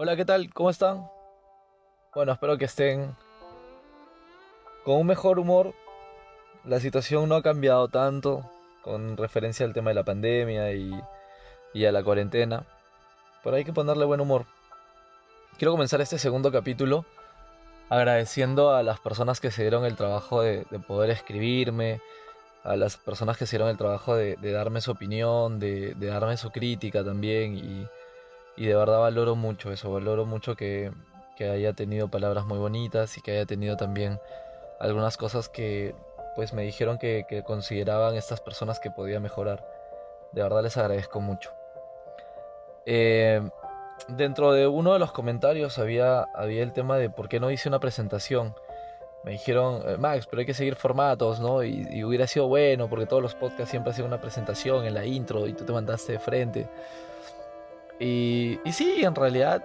Hola, ¿qué tal? ¿Cómo están? Bueno, espero que estén con un mejor humor. La situación no ha cambiado tanto con referencia al tema de la pandemia y, a la cuarentena. Pero hay que ponerle buen humor. Quiero comenzar este segundo capítulo agradeciendo a las personas que se dieron el trabajo de, poder escribirme, a las personas que se dieron el trabajo de, darme su opinión, de, de darme su crítica también y y de verdad valoro mucho eso, valoro mucho que, haya tenido palabras muy bonitas y que haya tenido también algunas cosas que pues me dijeron que, consideraban estas personas que podía mejorar. De verdad les agradezco mucho. Eh, dentro de uno de los comentarios había, había el tema de por qué no hice una presentación. Me dijeron, eh, Max, pero hay que seguir formatos, ¿no? Y, y, hubiera sido bueno porque todos los podcasts siempre hacen una presentación en la intro y tú te mandaste de frente. Y, y sí, en realidad,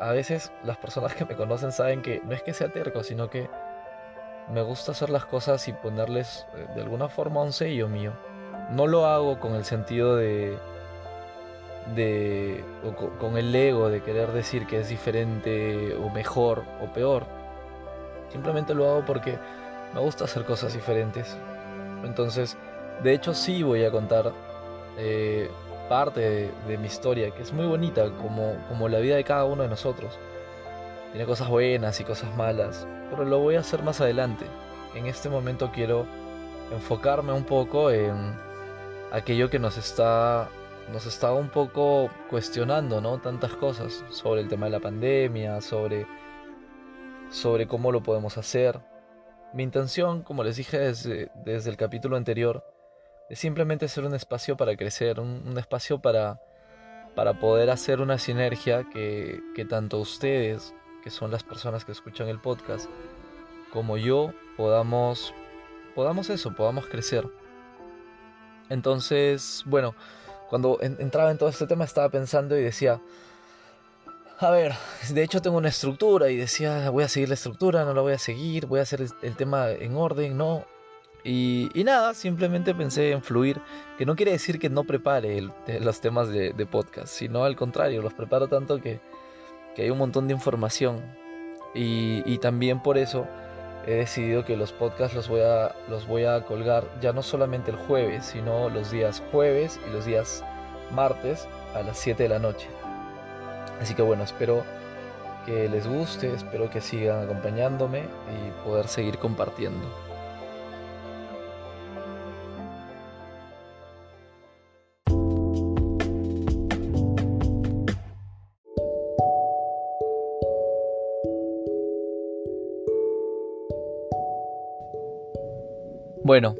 a veces las personas que me conocen saben que no es que sea terco, sino que me gusta hacer las cosas y ponerles eh, de alguna forma un sello mío. No lo hago con el sentido de. de. o con el ego de querer decir que es diferente o mejor o peor. Simplemente lo hago porque me gusta hacer cosas diferentes. Entonces, de hecho, sí voy a contar eh, parte de, mi historia, que es muy bonita, como, como la vida de cada uno de nosotros. Tiene cosas buenas y cosas malas, pero lo voy a hacer más adelante. En este momento quiero enfocarme un poco en aquello que nos está nos está un poco cuestionando, ¿no? Tantas cosas sobre el tema de la pandemia, sobre sobre cómo lo podemos hacer. Mi intención, como les dije desde, desde el capítulo anterior, es simplemente ser un espacio para crecer, un, espacio para, para poder hacer una sinergia que, que tanto ustedes, que son las personas que escuchan el podcast, como yo podamos, podamos eso, podamos crecer. Entonces, bueno, cuando entraba en todo este tema estaba pensando y decía, a ver, de hecho tengo una estructura y decía, voy a seguir la estructura, no la voy a seguir, voy a hacer el tema en orden, no, y, nada, simplemente pensé en fluir, que no quiere decir que no prepare los temas de, podcast, sino al contrario, los preparo tanto que, hay un montón de información. Y, también por eso he decidido que los podcasts los voy, a, los voy a colgar ya no solamente el jueves, sino los días jueves y los días martes a las 7 de la noche. Así que bueno, espero que les guste, espero que sigan acompañándome y poder seguir compartiendo. Bueno,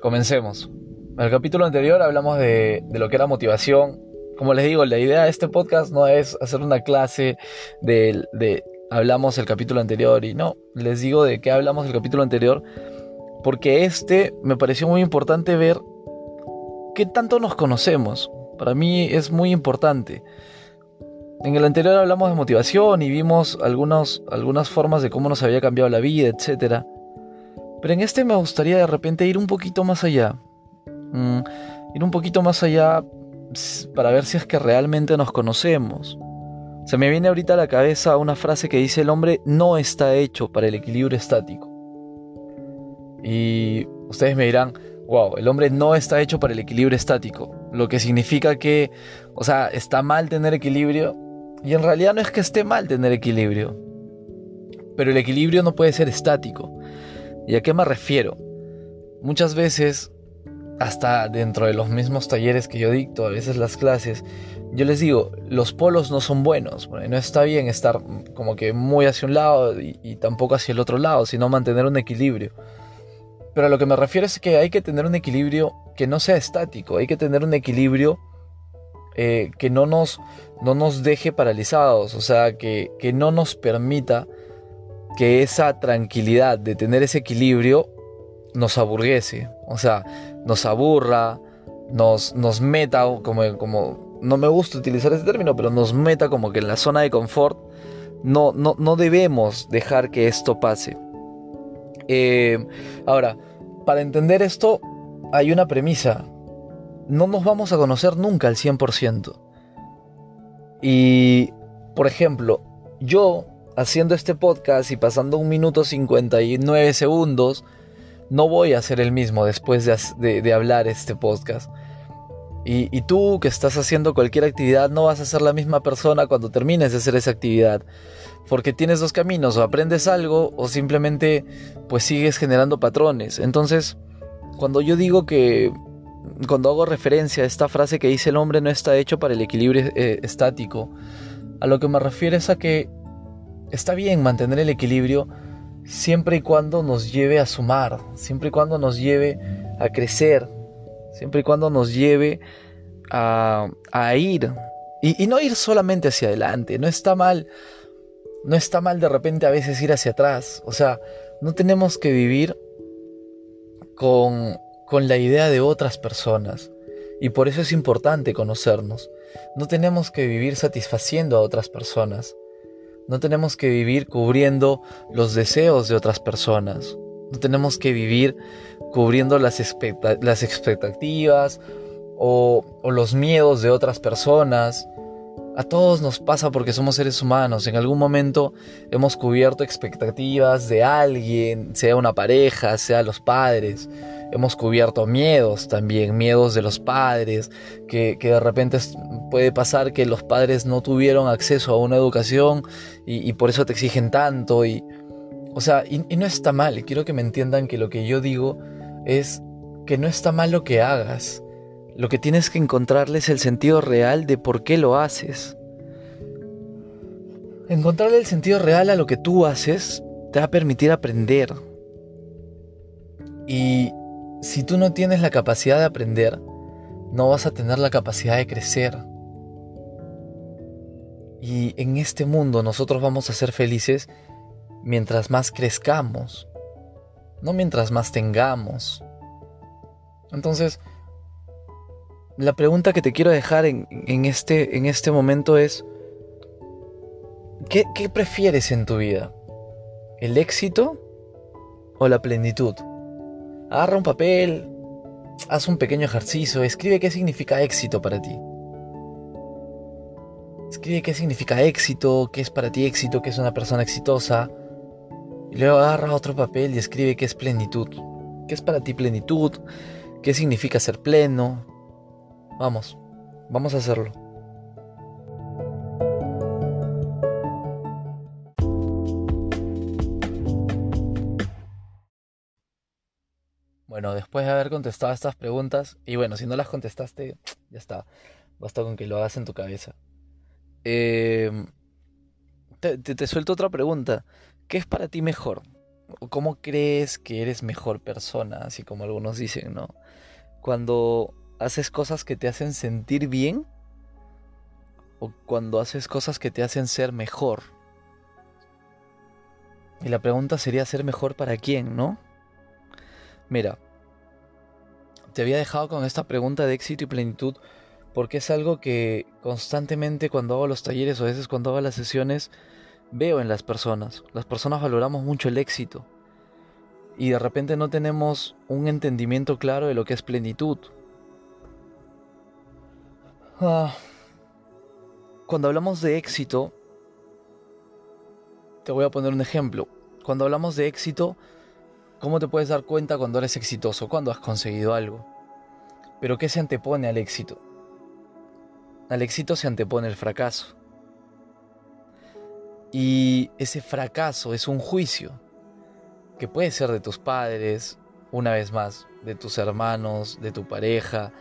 comencemos. En el capítulo anterior hablamos de, lo que era motivación. Como les digo, la idea de este podcast no es hacer una clase de, hablamos el capítulo anterior y no, les digo de qué hablamos el capítulo anterior porque este me pareció muy importante ver qué tanto nos conocemos. Para mí es muy importante. En el anterior hablamos de motivación y vimos algunas formas de cómo nos había cambiado la vida, etcétera. Pero en este me gustaría de repente ir un poquito más allá. Mm, ir un poquito más allá para ver si es que realmente nos conocemos. Se me viene ahorita a la cabeza una frase que dice el hombre no está hecho para el equilibrio estático. Y ustedes me dirán, wow, el hombre no está hecho para el equilibrio estático. Lo que significa que, o sea, está mal tener equilibrio. Y en realidad no es que esté mal tener equilibrio. Pero el equilibrio no puede ser estático. ¿Y a qué me refiero? Muchas veces, hasta dentro de los mismos talleres que yo dicto, a veces las clases, yo les digo, los polos no son buenos, no está bien estar como que muy hacia un lado y, tampoco hacia el otro lado, sino mantener un equilibrio. Pero a lo que me refiero es que hay que tener un equilibrio que no sea estático, hay que tener un equilibrio eh, que no nos, no nos deje paralizados, o sea, que, que no nos permita que esa tranquilidad de tener ese equilibrio nos aburguese, o sea, nos aburra, nos, nos meta, como, como, no me gusta utilizar ese término, pero nos meta como que en la zona de confort, no, no, no debemos dejar que esto pase. Eh, ahora, para entender esto, hay una premisa. No nos vamos a conocer nunca al 100%. Y por ejemplo, yo haciendo este podcast y pasando un minuto 59 segundos, no voy a ser el mismo después de, hablar este podcast. Y, y, tú que estás haciendo cualquier actividad no vas a ser la misma persona cuando termines de hacer esa actividad. Porque tienes dos caminos, o aprendes algo o simplemente pues sigues generando patrones. Entonces, cuando yo digo que, cuando hago referencia a esta frase que dice el hombre no está hecho para el equilibrio eh, estático, a lo que me refiero es a que está bien mantener el equilibrio siempre y cuando nos lleve a sumar, siempre y cuando nos lleve a crecer, siempre y cuando nos lleve a, ir. Y, y, no ir solamente hacia adelante, no está mal, no está mal de repente a veces ir hacia atrás, o sea, no tenemos que vivir con, con la idea de otras personas. Y por eso es importante conocernos. No tenemos que vivir satisfaciendo a otras personas. No tenemos que vivir cubriendo los deseos de otras personas. No tenemos que vivir cubriendo las, las expectativas o, o los miedos de otras personas. A todos nos pasa porque somos seres humanos. En algún momento hemos cubierto expectativas de alguien, sea una pareja, sea los padres hemos cubierto miedos también, miedos de los padres, que, de repente puede pasar que los padres no tuvieron acceso a una educación y, por eso te exigen tanto. Y, o sea, y no está mal, quiero que me entiendan que lo que yo digo es que no está mal lo que hagas. Lo que tienes que encontrarle es el sentido real de por qué lo haces. Encontrarle el sentido real a lo que tú haces te va a permitir aprender. Y si tú no tienes la capacidad de aprender, no vas a tener la capacidad de crecer. Y en este mundo nosotros vamos a ser felices mientras más crezcamos, no mientras más tengamos. Entonces, la pregunta que te quiero dejar en, este, en este momento es, ¿qué, ¿qué prefieres en tu vida? ¿El éxito o la plenitud? Agarra un papel, haz un pequeño ejercicio, escribe qué significa éxito para ti. Escribe qué significa éxito, qué es para ti éxito, qué es una persona exitosa. Y luego agarra otro papel y escribe qué es plenitud. ¿Qué es para ti plenitud? ¿Qué significa ser pleno? Vamos, vamos a hacerlo. Bueno, después de haber contestado estas preguntas, y bueno, si no las contestaste, ya está, basta con que lo hagas en tu cabeza. Em, te, suelto otra pregunta. ¿Qué es para ti mejor? ¿Cómo crees que eres mejor persona? Así como algunos dicen, ¿no? Cuando haces cosas que te hacen sentir bien o cuando haces cosas que te hacen ser mejor. Y la pregunta sería ser mejor para quién, ¿no? Mira, te había dejado con esta pregunta de éxito y plenitud porque es algo que constantemente cuando hago los talleres o a veces cuando hago las sesiones veo en las personas. Las personas valoramos mucho el éxito y de repente no tenemos un entendimiento claro de lo que es plenitud. Ah, cuando hablamos de éxito, te voy a poner un ejemplo. Cuando hablamos de éxito, ¿Cómo te puedes dar cuenta cuando eres exitoso? Cuando has conseguido algo. Pero ¿qué se antepone al éxito? Al éxito se antepone el fracaso. Y ese fracaso es un juicio que puede ser de tus padres, una vez más, de tus hermanos, de tu pareja,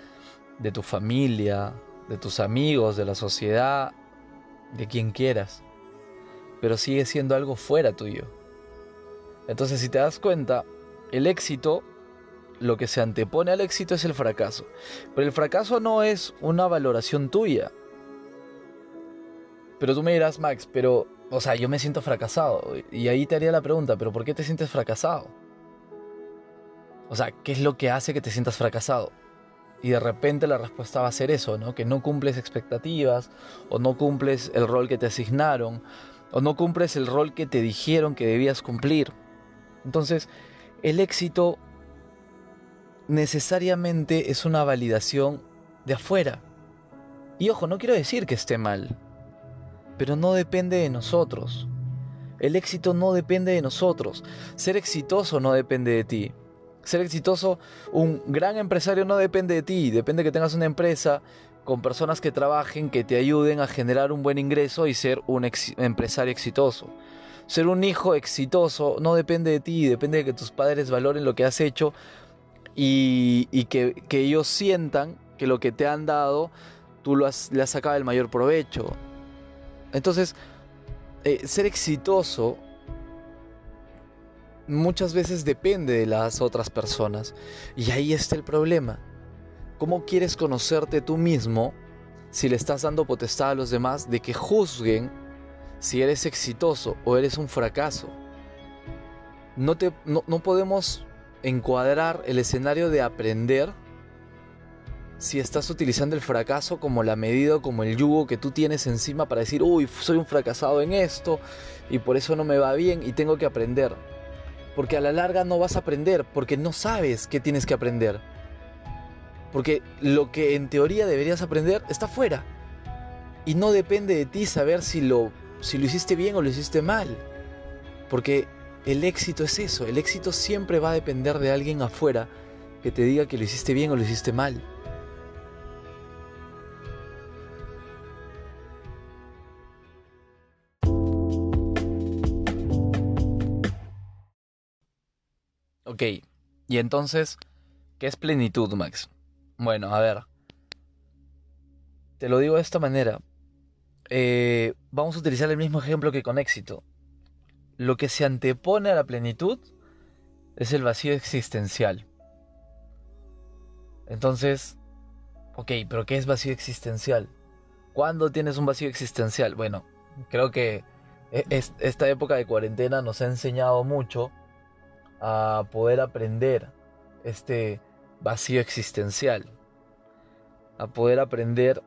de tu familia, de tus amigos, de la sociedad, de quien quieras. Pero sigue siendo algo fuera tuyo. Entonces, si te das cuenta, el éxito, lo que se antepone al éxito es el fracaso. Pero el fracaso no es una valoración tuya. Pero tú me dirás, Max, pero, o sea, yo me siento fracasado. Y ahí te haría la pregunta, pero ¿por qué te sientes fracasado? O sea, ¿qué es lo que hace que te sientas fracasado? Y de repente la respuesta va a ser eso, ¿no? Que no cumples expectativas o no cumples el rol que te asignaron o no cumples el rol que te dijeron que debías cumplir. Entonces, el éxito necesariamente es una validación de afuera. Y ojo, no quiero decir que esté mal. pero no depende de nosotros. El éxito no depende de nosotros. Ser exitoso no depende de ti. Ser exitoso, un gran empresario no depende de ti, depende que tengas una empresa con personas que trabajen, que te ayuden a generar un buen ingreso y ser un empresario exitoso. Ser un hijo exitoso no depende de ti, depende de que tus padres valoren lo que has hecho y, que, ellos sientan que lo que te han dado tú lo has, le has sacado el mayor provecho. Entonces, eh, ser exitoso muchas veces depende de las otras personas. Y ahí está el problema. ¿Cómo quieres conocerte tú mismo si le estás dando potestad a los demás de que juzguen si eres exitoso o eres un fracaso? No, te, no, no podemos encuadrar el escenario de aprender si estás utilizando el fracaso como la medida, como el yugo que tú tienes encima para decir, uy, soy un fracasado en esto y por eso no me va bien y tengo que aprender. Porque a la larga no vas a aprender, porque no sabes qué tienes que aprender. Porque lo que en teoría deberías aprender está fuera. Y no depende de ti saber si lo, si lo hiciste bien o lo hiciste mal. Porque el éxito es eso, el éxito siempre va a depender de alguien afuera que te diga que lo hiciste bien o lo hiciste mal. Ok, y entonces, ¿qué es plenitud, Max? Bueno, a ver. Te lo digo de esta manera. Eh, vamos a utilizar el mismo ejemplo que con éxito. Lo que se antepone a la plenitud es el vacío existencial. Entonces, ok, pero ¿qué es vacío existencial? ¿Cuándo tienes un vacío existencial? Bueno, creo que e-, esta época de cuarentena nos ha enseñado mucho a poder aprender este vacío existencial, a poder aprender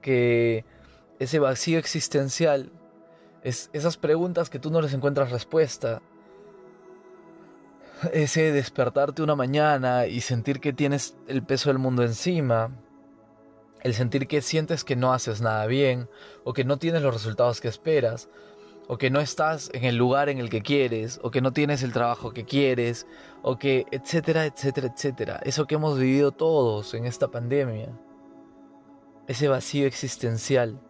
que ese vacío existencial es esas preguntas que tú no les encuentras respuesta, ese despertarte una mañana y sentir que tienes el peso del mundo encima, el sentir que sientes que no haces nada bien o que no tienes los resultados que esperas, o que no estás en el lugar en el que quieres, o que no tienes el trabajo que quieres, o que etcétera, etcétera, etcétera. Eso que hemos vivido todos en esta pandemia. Ese vacío existencial.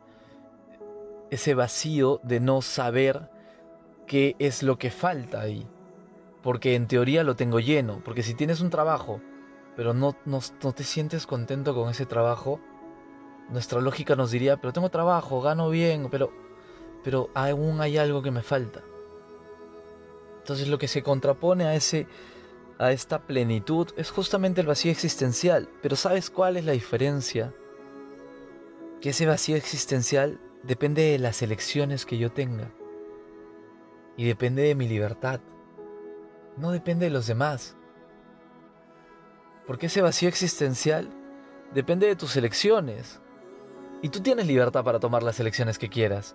Ese vacío de no saber qué es lo que falta ahí. Porque en teoría lo tengo lleno. Porque si tienes un trabajo, pero no, no, no te sientes contento con ese trabajo, nuestra lógica nos diría, pero tengo trabajo, gano bien, pero pero aún hay algo que me falta. Entonces lo que se contrapone a ese a esta plenitud es justamente el vacío existencial, pero ¿sabes cuál es la diferencia? Que ese vacío existencial depende de las elecciones que yo tenga y depende de mi libertad. No depende de los demás. Porque ese vacío existencial depende de tus elecciones. Y tú tienes libertad para tomar las elecciones que quieras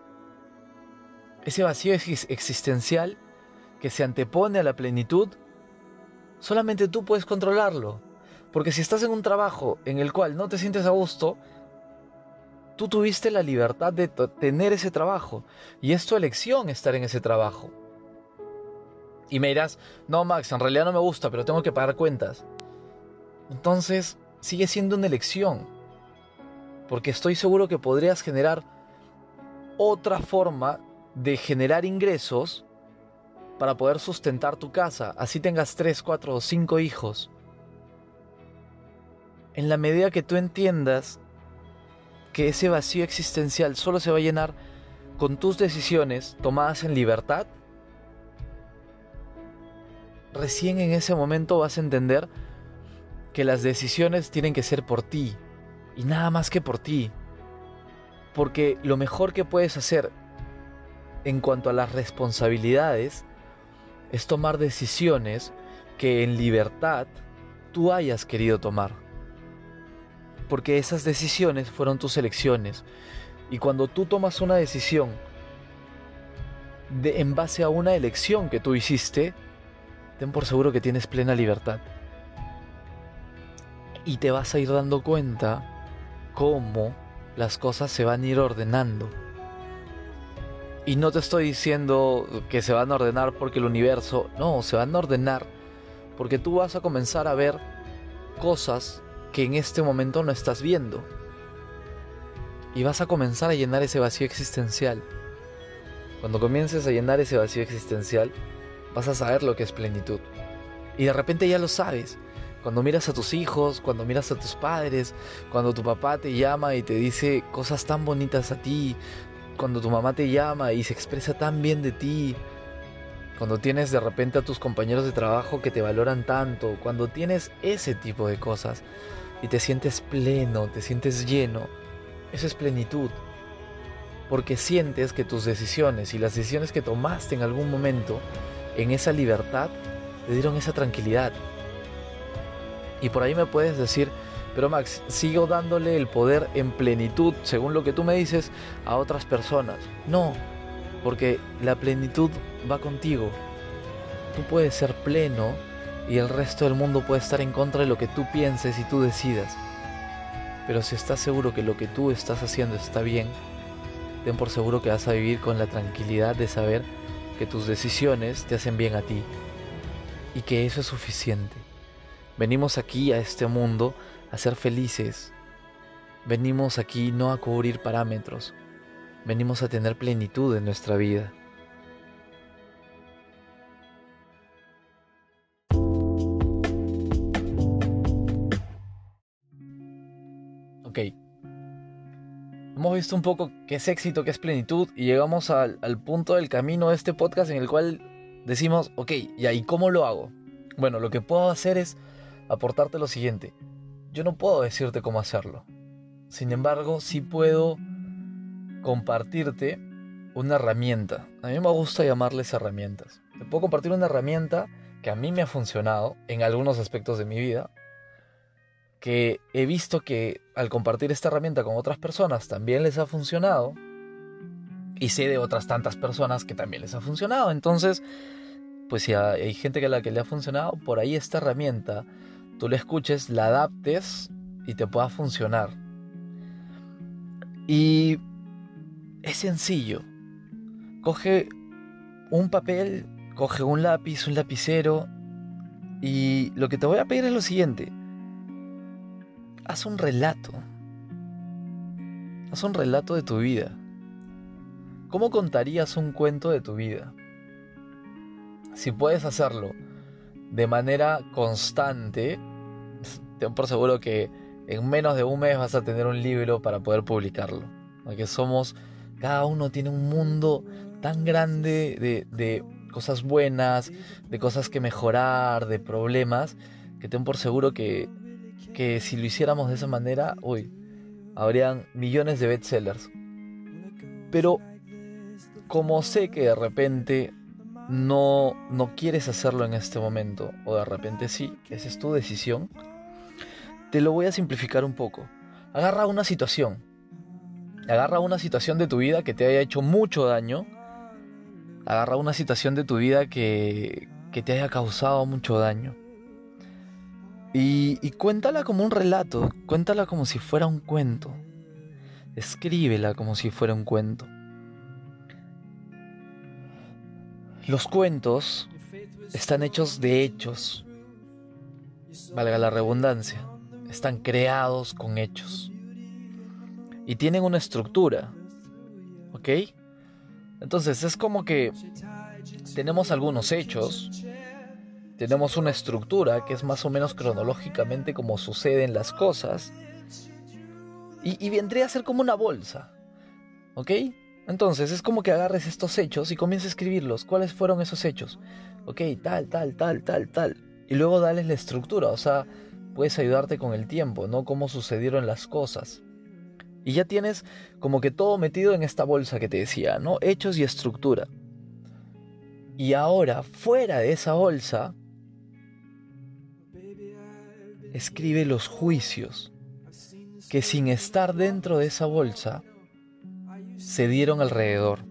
ese vacío existencial que se antepone a la plenitud, solamente tú puedes controlarlo. Porque si estás en un trabajo en el cual no te sientes a gusto, tú tuviste la libertad de tener ese trabajo. Y es tu elección estar en ese trabajo. Y me dirás, no Max, en realidad no me gusta, pero tengo que pagar cuentas. Entonces, sigue siendo una elección. Porque estoy seguro que podrías generar otra forma de generar ingresos para poder sustentar tu casa, así tengas 3, 4 o 5 hijos. En la medida que tú entiendas que ese vacío existencial solo se va a llenar con tus decisiones tomadas en libertad, recién en ese momento vas a entender que las decisiones tienen que ser por ti y nada más que por ti. Porque lo mejor que puedes hacer en cuanto a las responsabilidades es tomar decisiones que en libertad tú hayas querido tomar. Porque esas decisiones fueron tus elecciones. Y cuando tú tomas una decisión de, en base a una elección que tú hiciste, ten por seguro que tienes plena libertad. Y te vas a ir dando cuenta cómo las cosas se van a ir ordenando Y no te estoy diciendo que se van a ordenar porque el universo, no, se van a ordenar porque tú vas a comenzar a ver cosas que en este momento no estás viendo. Y vas a comenzar a llenar ese vacío existencial. Cuando comiences a llenar ese vacío existencial, vas a saber lo que es plenitud. Y de repente ya lo sabes. Cuando miras a tus hijos, cuando miras a tus padres, cuando tu papá te llama y te dice cosas tan bonitas a ti, cuando tu mamá te llama y se expresa tan bien de ti, cuando tienes de repente a tus compañeros de trabajo que te valoran tanto, cuando tienes ese tipo de cosas y te sientes pleno, te sientes lleno, eso es plenitud. Porque sientes que tus decisiones y las decisiones que tomaste en algún momento, en esa libertad, te dieron esa tranquilidad. Y por ahí me puedes decir, pero Max, sigo dándole el poder en plenitud, según lo que tú me dices, a otras personas. No, porque la plenitud va contigo. Tú puedes ser pleno y el resto del mundo puede estar en contra de lo que tú pienses y tú decidas. Pero si estás seguro que lo que tú estás haciendo está bien, ten por seguro que vas a vivir con la tranquilidad de saber que tus decisiones te hacen bien a ti y que eso es suficiente. Venimos aquí a este mundo a ser felices. Venimos aquí no a cubrir parámetros. Venimos a tener plenitud en nuestra vida. Ok. Hemos visto un poco qué es éxito, qué es plenitud y llegamos al, punto del camino de este podcast en el cual decimos, ok, ¿y ahí cómo lo hago? Bueno, lo que puedo hacer es aportarte lo siguiente. Yo no puedo decirte cómo hacerlo. Sin embargo, sí puedo compartirte una herramienta. A mí me gusta llamarles herramientas. Te puedo compartir una herramienta que a mí me ha funcionado en algunos aspectos de mi vida, que he visto que al compartir esta herramienta con otras personas también les ha funcionado, y sé de otras tantas personas que también les ha funcionado. Entonces, pues si hay gente que a la que le ha funcionado, por ahí esta herramienta, tú la escuches, la adaptes y te pueda funcionar. Y es sencillo. Coge un papel, coge un lápiz, un lapicero y lo que te voy a pedir es lo siguiente. Haz un relato. Haz un relato de tu vida. ¿Cómo contarías un cuento de tu vida? si puedes hacerlo de manera constante, ten por seguro que en menos de un mes vas a tener un libro para poder publicarlo. Porque somos, cada uno tiene un mundo tan grande de, de cosas buenas, de cosas que mejorar, de problemas, que ten por seguro que, que si lo hiciéramos de esa manera, uy, habrían millones de bestsellers. Pero como sé que de repente no, no quieres hacerlo en este momento, o de repente sí, esa es tu decisión, te lo voy a simplificar un poco. Agarra una situación. Agarra una situación de tu vida que te haya hecho mucho daño. Agarra una situación de tu vida que, que te haya causado mucho daño. Y, y cuéntala como un relato, cuéntala como si fuera un cuento. Escríbela como si fuera un cuento. Los cuentos están hechos de hechos, valga la redundancia, están creados con hechos y tienen una estructura, ¿ok? Entonces es como que tenemos algunos hechos, tenemos una estructura que es más o menos cronológicamente como suceden las cosas y, y vendría a ser como una bolsa, ¿ok? Entonces es como que agarres estos hechos y comiences a escribirlos. ¿Cuáles fueron esos hechos? Ok, tal, tal, tal, tal, tal. Y luego darles la estructura. O sea, puedes ayudarte con el tiempo, ¿no? Cómo sucedieron las cosas. Y ya tienes como que todo metido en esta bolsa que te decía, ¿no? Hechos y estructura. Y ahora, fuera de esa bolsa, escribe los juicios que sin estar dentro de esa bolsa, se dieron alrededor.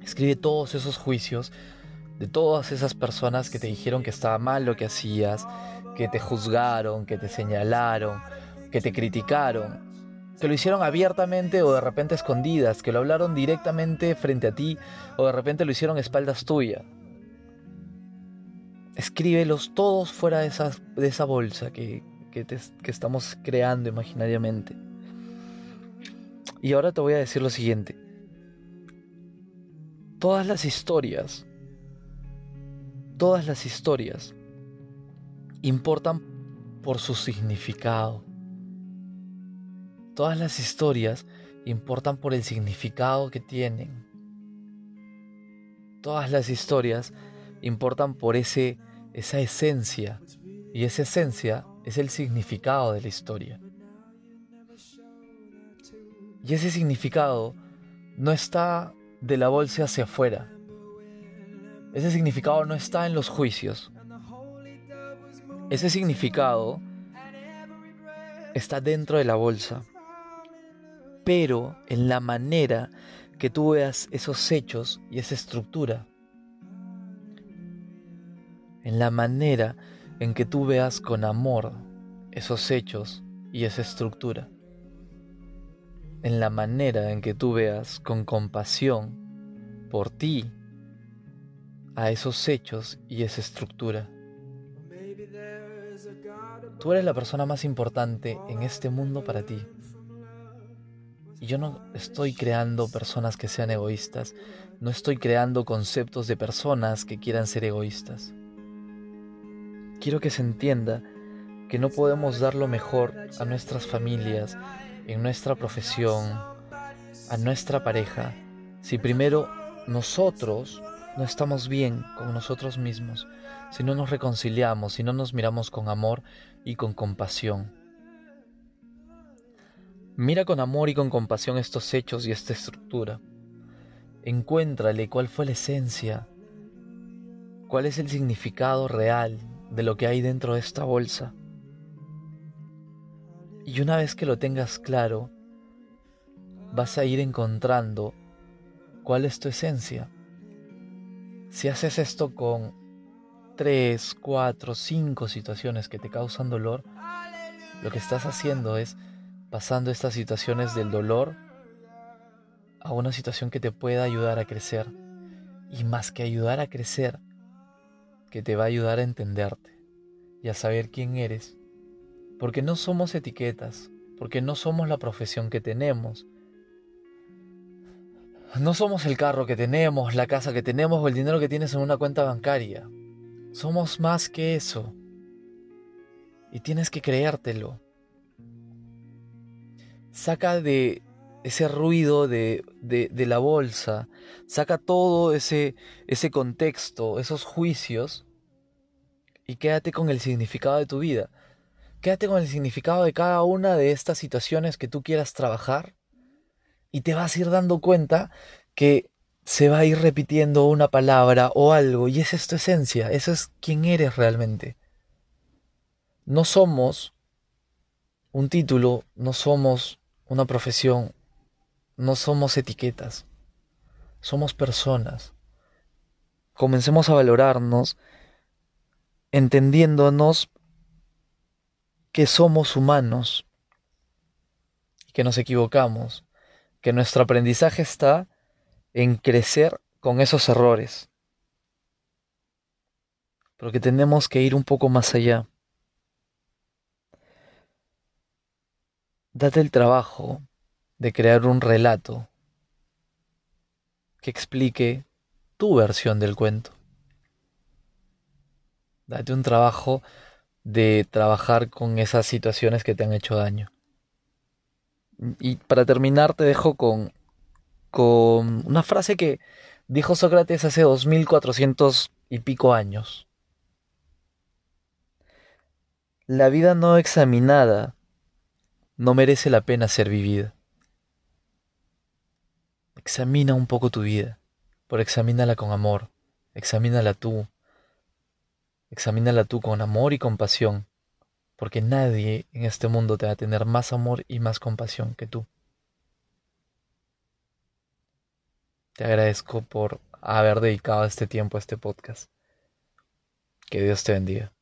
Escribe todos esos juicios de todas esas personas que te dijeron que estaba mal lo que hacías, que te juzgaron, que te señalaron, que te criticaron. que lo hicieron abiertamente o de repente escondidas, que lo hablaron directamente frente a ti o de repente lo hicieron espaldas tuyas. Escríbelos todos fuera de esa, de esa bolsa que, que estamos creando imaginariamente. Y ahora te voy a decir lo siguiente. Todas las historias, todas las historias importan por su significado. Todas las historias importan por el significado que tienen. Todas las historias importan por ese, esa esencia. Y esa esencia es el significado de la historia. Y ese significado no está de la bolsa hacia afuera. Ese significado no está en los juicios. Ese significado está dentro de la bolsa pero en la manera que tú veas esos hechos y esa estructura. En la manera en que tú veas con amor esos hechos y esa estructura. En la manera en que tú veas con compasión por ti a esos hechos y esa estructura. Tú eres la persona más importante en este mundo para ti. Y yo no estoy creando personas que sean egoístas, no estoy creando conceptos de personas que quieran ser egoístas. Quiero que se entienda que no podemos dar lo mejor a nuestras familias, en nuestra profesión, a nuestra pareja, si primero nosotros no estamos bien con nosotros mismos, si no nos reconciliamos, si no nos miramos con amor y con compasión. Mira con amor y con compasión estos hechos y esta estructura. Encuéntrale cuál fue la esencia, cuál es el significado real de lo que hay dentro de esta bolsa. Y una vez que lo tengas claro, vas a ir encontrando cuál es tu esencia. Si haces esto con tres, cuatro, cinco situaciones que te causan dolor, lo que estás haciendo es pasando estas situaciones del dolor a una situación que te pueda ayudar a crecer. Y más que ayudar a crecer, que te va a ayudar a entenderte y a saber quién eres. Porque no somos etiquetas, porque no somos la profesión que tenemos. No somos el carro que tenemos, la casa que tenemos o el dinero que tienes en una cuenta bancaria. Somos más que eso. Y tienes que creértelo saca de ese ruido de, de, la bolsa, saca todo ese, ese contexto, esos juicios, y quédate con el significado de tu vida. Quédate con el significado de cada una de estas situaciones que tú quieras trabajar y te vas a ir dando cuenta que se va a ir repitiendo una palabra o algo y esa es tu esencia, eso es quién eres realmente. No somos un título, no somos una profesión, no somos etiquetas, somos personas. Comencemos a valorarnos entendiéndonos que somos humanos, que nos equivocamos, que nuestro aprendizaje está en crecer con esos errores, pero que tenemos que ir un poco más allá. Date el trabajo de crear un relato que explique tu versión del cuento. Date un trabajo de trabajar con esas situaciones que te han hecho daño. Y para terminar te dejo con, con una frase que dijo Sócrates hace 2400 y pico años. La vida no examinada no merece la pena ser vivida. Examina un poco tu vida, pero examínala con amor, examínala tú, examínala tú con amor y compasión, porque nadie en este mundo te va a tener más amor y más compasión que tú. Te agradezco por haber dedicado este tiempo a este podcast. Que Dios te bendiga.